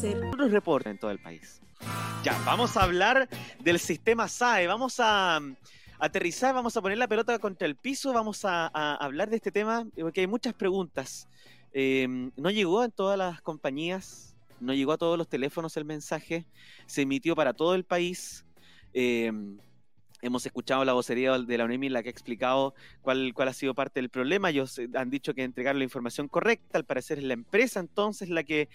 Otros reportes en todo el país. Ya, vamos a hablar del sistema SAE. Vamos a mm, aterrizar, vamos a poner la pelota contra el piso, vamos a, hablar de este tema porque hay muchas preguntas. Em, no llegó en todas las compañías, no llegó a todos los teléfonos el mensaje, se emitió para todo el país. Em, hemos escuchado la vocería de la UNEMI la que ha explicado cuál, cuál ha sido parte del problema. Ellos eh, han dicho que entregaron la información correcta, al parecer es la empresa entonces la que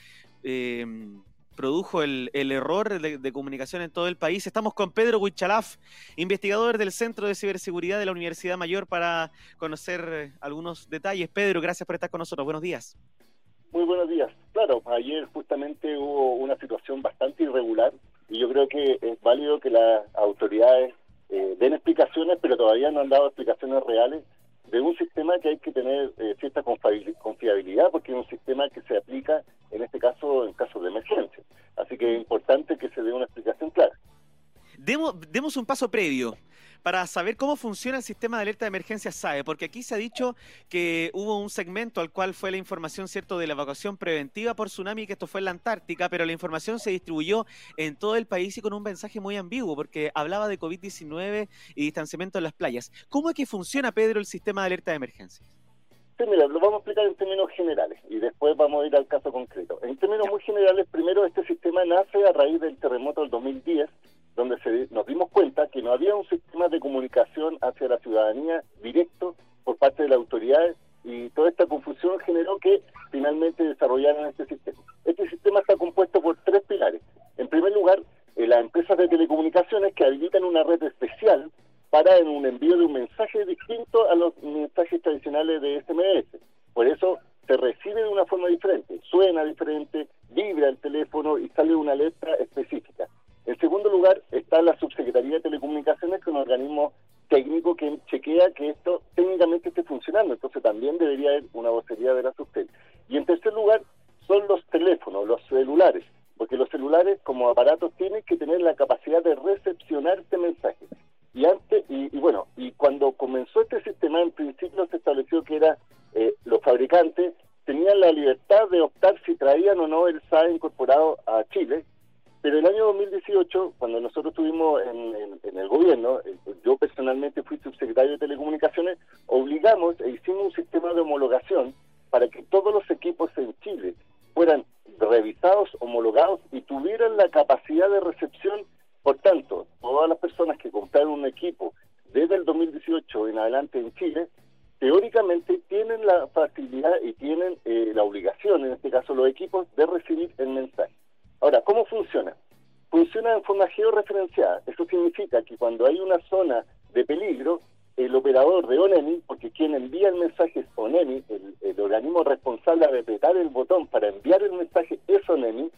em, produjo el, error de, comunicación en todo el país. Estamos con Pedro Huichalaf, investigador del Centro de Ciberseguridad de la Universidad Mayor, para conocer eh, algunos detalles. Pedro, gracias por estar con nosotros. Buenos días. Muy buenos días. Claro, ayer justamente hubo una situación bastante irregular y yo creo que es válido que las autoridades eh, den explicaciones, pero todavía no han dado explicaciones reales de un sistema que hay que tener eh, cierta confiabilidad porque es un sistema que se aplica en este caso en casos de emergencia. Así que es importante que se dé una explicación clara. Demos, demos un paso previo para saber cómo funciona el sistema de alerta de emergencia SAE, porque aquí se ha dicho que hubo un segmento al cual fue la información, ¿cierto?, de la evacuación preventiva por tsunami, que esto fue en la Antártica, pero la información se distribuyó en todo el país y con un mensaje muy ambiguo, porque hablaba de COVID-19 y distanciamiento en las playas. ¿Cómo es que funciona, Pedro, el sistema de alerta de emergencia? Sí, mira, lo vamos a explicar en términos generales y después vamos a ir al caso concreto. En términos muy generales, primero este sistema nace a raíz del terremoto del 2010 donde se, nos dimos cuenta que no había un sistema de comunicación hacia la ciudadanía directo por parte de las autoridades y toda esta confusión generó que finalmente desarrollaran este sistema. Este sistema está compuesto por tres pilares. En primer lugar, eh, las empresas de telecomunicaciones que habilitan una red especial para en un envío de un mensaje distinto a los mensajes tradicionales de SMS. Por eso se recibe de una forma diferente, suena diferente, vibra el teléfono y sale una letra específica. Tenían la libertad de optar si traían o no el SAE incorporado a Chile, pero el año 2018, cuando nosotros estuvimos en, el gobierno, eh, yo personalmente fui subsecretario de Telecomunicaciones, obligamos e hicimos un sistema de homologación para que todos los equipos en Chile fueran revisados, homologados y tuvieran la capacidad de recepción. Por tanto, todas las personas que compraron un equipo desde el 2018 en adelante en Chile, teóricamente tienen la facilidad y tienen eh, la obligación, en este caso los equipos, de recibir el mensaje. Ahora, ¿cómo funciona? Funciona en forma georreferenciada. Eso significa que cuando hay una zona de peligro, el operador de ONEMI, porque quien envía el mensaje es ONEMI, el, organismo responsable de apretar el botón para enviar el mensaje es ONEMI,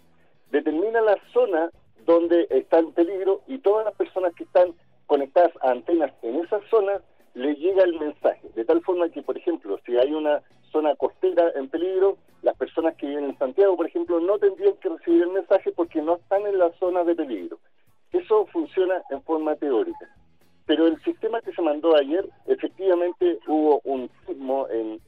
determina la zona donde está el peligro y todas las personas que están conectadas a antenas en esa zona le llega el mensaje. De tal forma que, por ejemplo, si hay una zona costera en peligro, las personas que viven en Santiago, por ejemplo, no tendrían que recibir el mensaje porque no están en la zona de peligro. Eso funciona en forma teórica. Pero el sistema que se mandó ayer, efectivamente hubo un sismo en,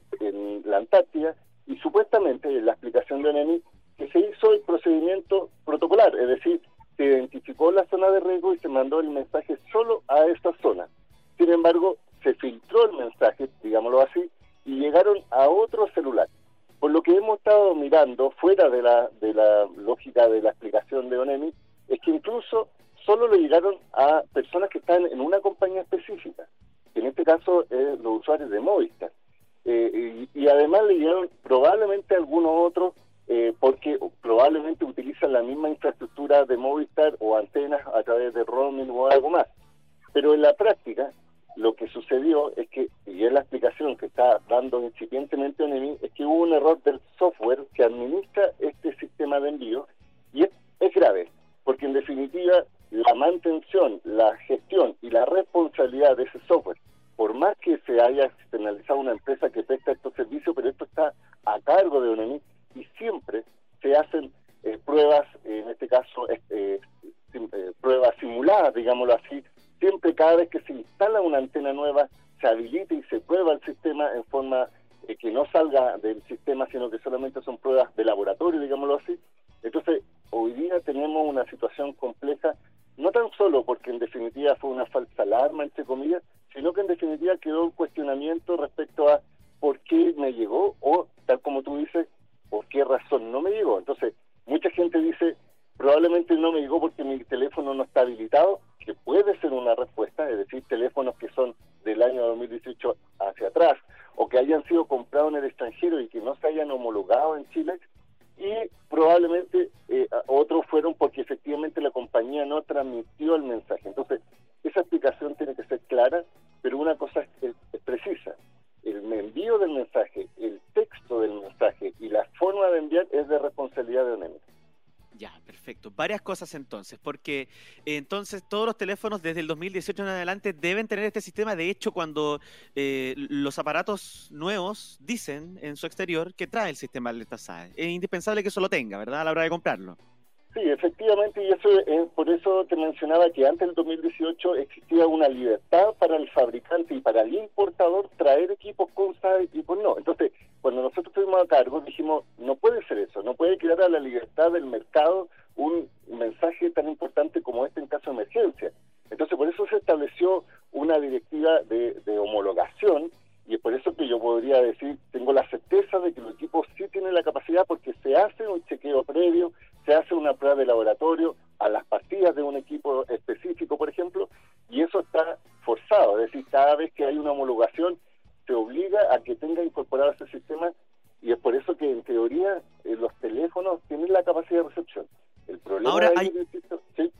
la Antártida y supuestamente la explicación de ONEMI que se hizo el procedimiento protocolar, es decir, se identificó la zona de riesgo y se mandó el mensaje solo a esta zona. Sin embargo, el mensaje, digámoslo así, y llegaron a otro celular. Por lo que hemos estado mirando, fuera de la, de la lógica de la explicación de ONEMI, es que incluso solo le llegaron a personas que están en una compañía específica, en este caso es los usuarios de Movistar. Eh, y, además le llegaron probablemente algunos otros eh, porque probablemente utilizan la misma infraestructura de Movistar o antenas a través de roaming o algo más. Pero en la práctica, lo que sucedió es que, y es la explicación que está dando incipientemente ONEMI, es que hubo un error del software que administra se habilita y se prueba el sistema en forma eh, que no salga del sistema, sino que solamente son pruebas de laboratorio, digámoslo así. Entonces, tenemos una situación compleja, no tan solo porque en definitiva fue una falsa alarma, entre comillas, sino que en definitiva quedó un cuestionamiento respecto a por qué me llegó o, tal como tú dices, por qué razón no me llegó. Entonces, mucha gente dice, probablemente no me llegó porque mi teléfono no está habilitado, que puede ser una respuesta, es decir, teléfonos que son del año 2018 hacia atrás, o que hayan sido comprados en el extranjero y que no se hayan homologado en Chile, y probablemente eh, otros fueron porque efectivamente la compañía no transmitió el mensaje. Entonces, esa explicación tiene que ser clara, pero una cosa es, precisa. El envío del mensaje, el texto del mensaje y la forma de enviar es de responsabilidad de ONEMI. Ya, perfecto. Varias cosas entonces, porque eh, entonces todos los teléfonos desde el 2018 en adelante deben tener este sistema. De hecho, cuando eh, los aparatos nuevos dicen en su exterior que trae el sistema alerta SAE, es indispensable que eso lo tenga, ¿verdad? A la hora de comprarlo. Sí, efectivamente, y eso es por eso te mencionaba que antes del 2018 existía una libertad para el fabricante y para el importador traer equipos con SAE equipos no. Entonces, cuando nosotros estuvimos a cargo, dijimos, no puede ser eso, no puede quedar a la libertad del mercado un mensaje tan importante como este en caso de emergencia. Entonces, por eso se estableció una directiva de, de homologación y es por eso que yo podría decir, tengo la certeza de que los equipos sí tienen la capacidad porque se hace un chequeo previo, se hace una prueba de laboratorio a las pastillas de un equipo específico, por ejemplo, y eso está forzado, es decir, cada vez que hay una homologación se obliga a que tenga incorporado ese sistema y es por eso que en teoría eh, los teléfonos tienen la capacidad de recepción. El problema Ahora hay... ¿sí?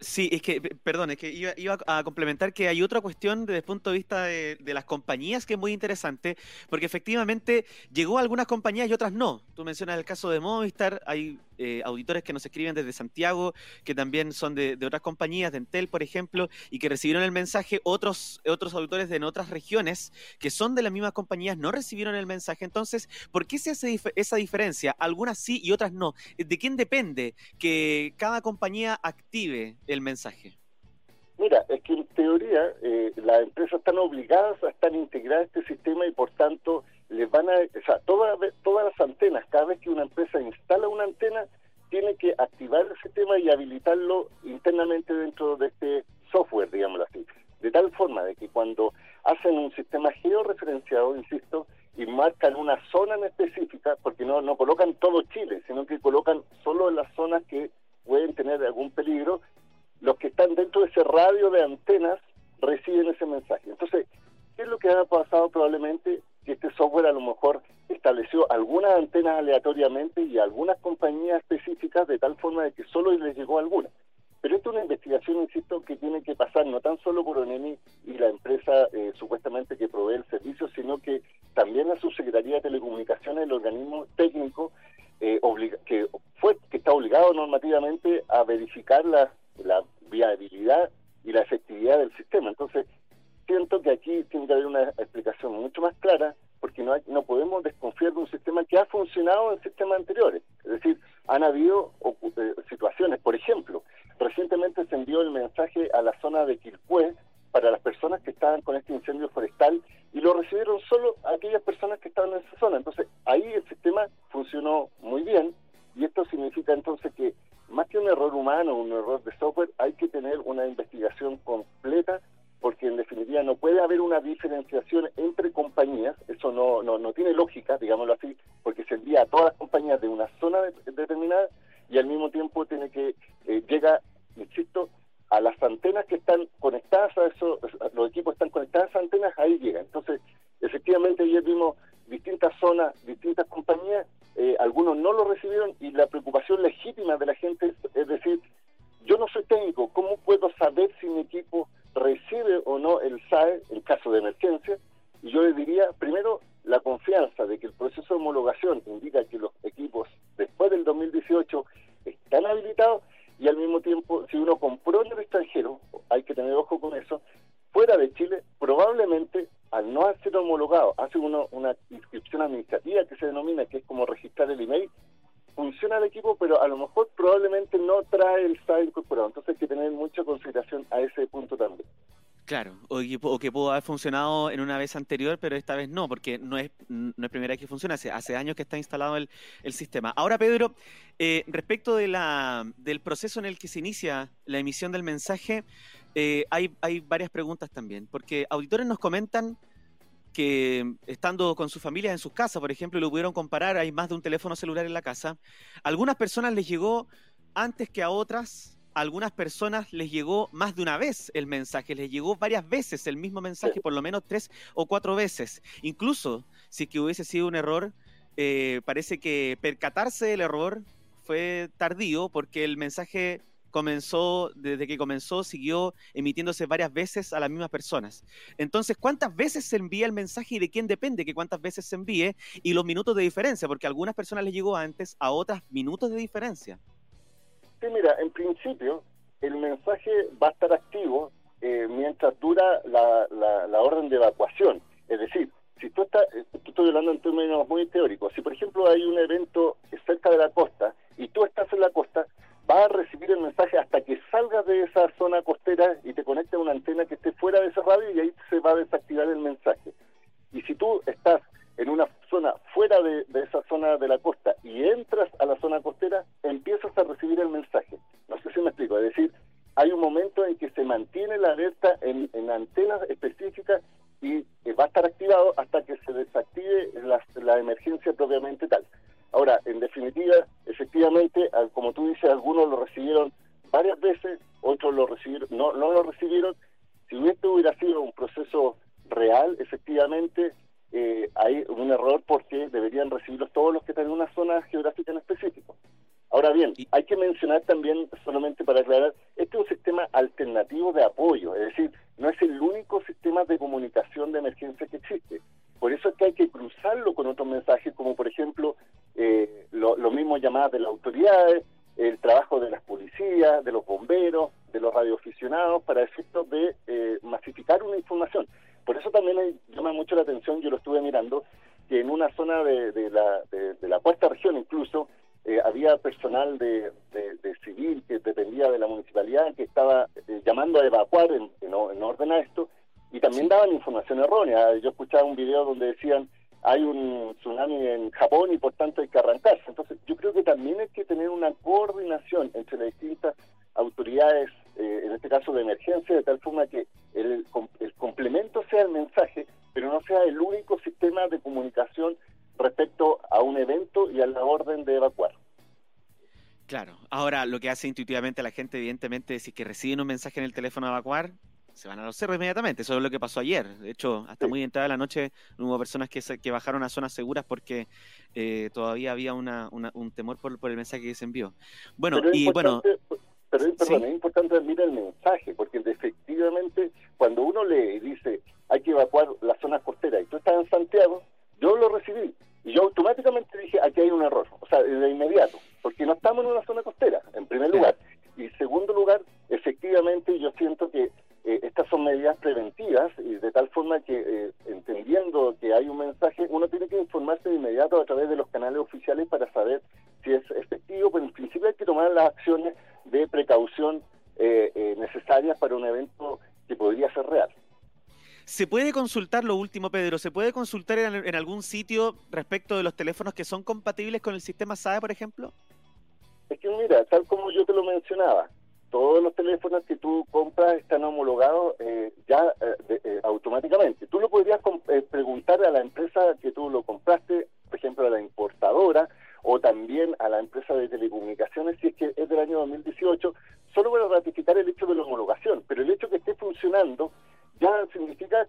Sí, es que, perdón, es que iba, a complementar que hay otra cuestión desde el punto de vista de, las compañías que es muy interesante, porque efectivamente llegó a algunas compañías y otras no. Tú mencionas el caso de Movistar, hay eh, auditores que nos escriben desde Santiago, que también son de, otras compañías, de Entel, por ejemplo, y que recibieron el mensaje, otros, otros auditores de otras regiones que son de las mismas compañías no recibieron el mensaje. Entonces, ¿por qué se hace esa diferencia? Algunas sí y otras no. ¿De quién depende que cada compañía active el mensaje? Mira, es que en teoría eh, las empresas están obligadas a estar integradas a este sistema y por tanto les van a, o sea, todas, todas las antenas, cada vez que una empresa instala una antena, tiene que activar el sistema y habilitarlo internamente dentro de este software, digámoslo así. De tal forma de que cuando hacen un sistema georreferenciado, insisto, y marcan una zona en específica, porque no, no colocan todo Chile, sino que colocan solo las zonas que pueden tener algún peligro, los que están dentro de ese radio de antenas reciben ese mensaje. Entonces, ¿qué es lo que ha pasado probablemente? Que este software a lo mejor estableció algunas antenas aleatoriamente y algunas compañías específicas de tal forma de que solo les llegó alguna. Pero esto es una investigación, insisto, que tiene que pasar no tan solo por ONEMI y la empresa eh, supuestamente que provee el servicio, sino que también la Subsecretaría de Telecomunicaciones, el organismo técnico eh, que fue que está obligado normativamente a verificar la viabilidad y la efectividad del sistema. Entonces, siento que aquí tiene que haber una explicación mucho más clara porque no, no podemos desconfiar de un sistema que ha funcionado en sistemas anteriores. Es decir, han habido eh, situaciones, por ejemplo, recientemente se envió el mensaje a la zona de Quilpué para las personas que estaban con este incendio forestal y lo recibieron solo aquellas personas que estaban en esa zona. Entonces, ahí el sistema funcionó muy bien y esto significa entonces que más que un error humano, un error de software, hay que tener una investigación completa haber una diferenciación entre compañías, eso no, no, no tiene lógica, digámoslo así, porque se envía a todas el equipo, pero a lo mejor probablemente no trae el SAE incorporado. Entonces hay que tener mucha consideración a ese punto también. Claro, o que, pudo haber funcionado en una vez anterior, pero esta vez no, porque no es, no es primera vez que funciona, hace, hace años que está instalado el, sistema. Ahora, Pedro, eh, respecto de del proceso en el que se inicia la emisión del mensaje, eh, hay, hay varias preguntas también, porque auditores nos comentan que estando con su familia en sus casas, por ejemplo, lo pudieron comparar, hay más de un teléfono celular en la casa, algunas personas les llegó antes que a otras a algunas personas les llegó más de una vez el mensaje, les llegó varias veces el mismo mensaje, por lo menos tres o cuatro veces. Incluso si que hubiese sido un error, eh, parece que percatarse del error fue tardío porque el mensaje comenzó, desde que comenzó, siguió emitiéndose varias veces a las mismas personas. Entonces, ¿cuántas veces se envía el mensaje y de quién depende que cuántas veces se envíe? Y los minutos de diferencia, porque a algunas personas les llegó antes, a otras minutos de diferencia. Sí, mira, en principio el mensaje va a estar activo eh, mientras dura la, la, orden de evacuación. Es decir, si tú estás, eh, estoy hablando en términos muy teóricos, si por ejemplo hay un evento cerca de la costa y tú estás en la costa, va a recibir el mensaje hasta que salgas de esa zona costera y te conecte a una antena que esté fuera de ese radio y ahí se va a desactivar el mensaje. Y si tú estás en una zona fuera de, esa zona de la costa y entras a la zona costera, empiezas a recibir el mensaje. No sé si me explico, es decir, hay un momento en que se mantiene la alerta en, antenas específicas y eh, va a estar activado hasta que se desactive la, emergencia propiamente tal. Ahora, en definitiva, efectivamente, como tú dices, algunos lo recibieron varias veces, otros lo recibieron, no, no lo recibieron. Si esto hubiera sido un proceso real, efectivamente, eh, hay un error porque deberían recibirlos todos los que están en una zona geográfica en específico. Ahora bien, hay que mencionar también, solamente para aclarar, este es un sistema alternativo de apoyo, es decir, no es el único sistema de comunicación de emergencia que existe. Por eso es que hay que cruzarlo con otros mensajes, como por ejemplo eh, lo, lo mismo llamadas de las autoridades, el trabajo de las policías, de los bomberos, de los radioaficionados, para efectos de eh, masificar una información. Por eso también llama mucho la atención, yo lo estuve mirando, que en una zona de, la, de, la cuarta región incluso eh, había personal de, civil que dependía de la municipalidad que estaba eh, llamando a evacuar en, en, orden a esto y también daban información errónea. Yo escuchaba un video donde decían hay un tsunami en Japón y por tanto hay que arrancarse. Entonces yo creo que también hay que tener una coordinación entre las distintas autoridades, eh, en este caso de emergencia, de tal forma que el, el complemento sea el mensaje, pero no sea el único sistema de comunicación respecto a un evento y a la orden de evacuar. Claro, ahora lo que hace intuitivamente la gente, evidentemente, es que reciben un mensaje en el teléfono de evacuar, se van a los cerros inmediatamente. Eso es lo que pasó ayer. De hecho, hasta muy entrada la noche hubo personas que, que bajaron a zonas seguras porque eh, todavía había una, un temor por, por, el mensaje que se envió. Bueno, y bueno pero perdón, es importante mirar el mensaje, porque efectivamente cuando uno le dice hay que evacuar las zonas costeras consultar lo último, Pedro? ¿Se puede consultar en, algún sitio respecto de los teléfonos que son compatibles con el sistema SAE, por ejemplo? Es que mira, tal como yo te lo mencionaba, todos los teléfonos que tú compras están homologados eh, ya automáticamente. Tú lo podrías preguntar a la empresa que tú lo compraste, por ejemplo, a la importadora, o también a la empresa de telecomunicaciones si es que es del año 2018, solo para ratificar el hecho de la homologación, pero el hecho que esté funcionando ya significa,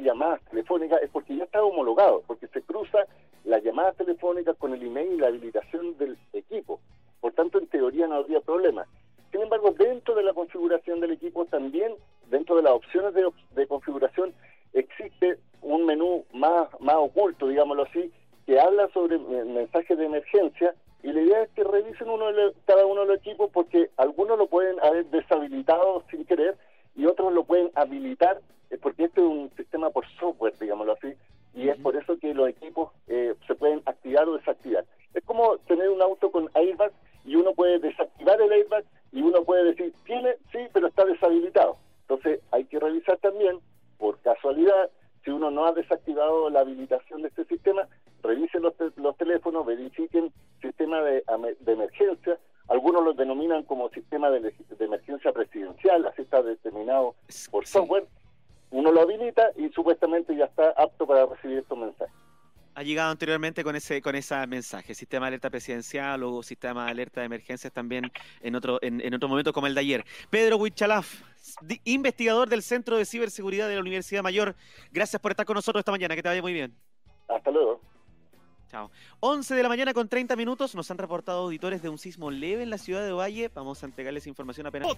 llamadas telefónicas es porque ya está homologado, porque se cruza las llamadas telefónicas con el email y la habilitación del equipo. Por tanto, en teoría no habría problema. Sin embargo, dentro de la configuración del equipo también, dentro de las opciones de, configuración, existe un menú más, más oculto, digámoslo así, que habla sobre mensajes de emergencia y la idea es que revisen uno cada uno de los equipos porque algunos lo pueden haber deshabilitado sin querer y otros lo pueden habilitar es porque este es un sistema por software, digámoslo así, y es por eso que los equipos eh, se pueden activar o desactivar. Es como tener un auto con airbag y uno puede desactivar el airbag y uno puede decir, tiene, sí, pero está deshabilitado. Entonces hay que revisar también, por casualidad, si uno no ha desactivado la habilitación de este sistema, revisen los, los teléfonos, verifiquen sistema de, de, emergencia. Algunos los denominan como sistema de, emergencia presidencial, así está determinado por software uno lo habilita y supuestamente ya está apto para recibir estos mensajes ha llegado anteriormente con ese con ese mensaje, sistema de alerta presidencial o sistema de alerta de emergencias también en otro en, otro momento como el de ayer. Pedro Huichalaf, investigador del Centro de Ciberseguridad de la Universidad Mayor, gracias por estar con nosotros esta mañana, que te vaya muy bien. Hasta luego. Chao. 11 de la mañana con 30 minutos, nos han reportado auditores de un sismo leve en la ciudad de Valle, vamos a entregarles información apenas.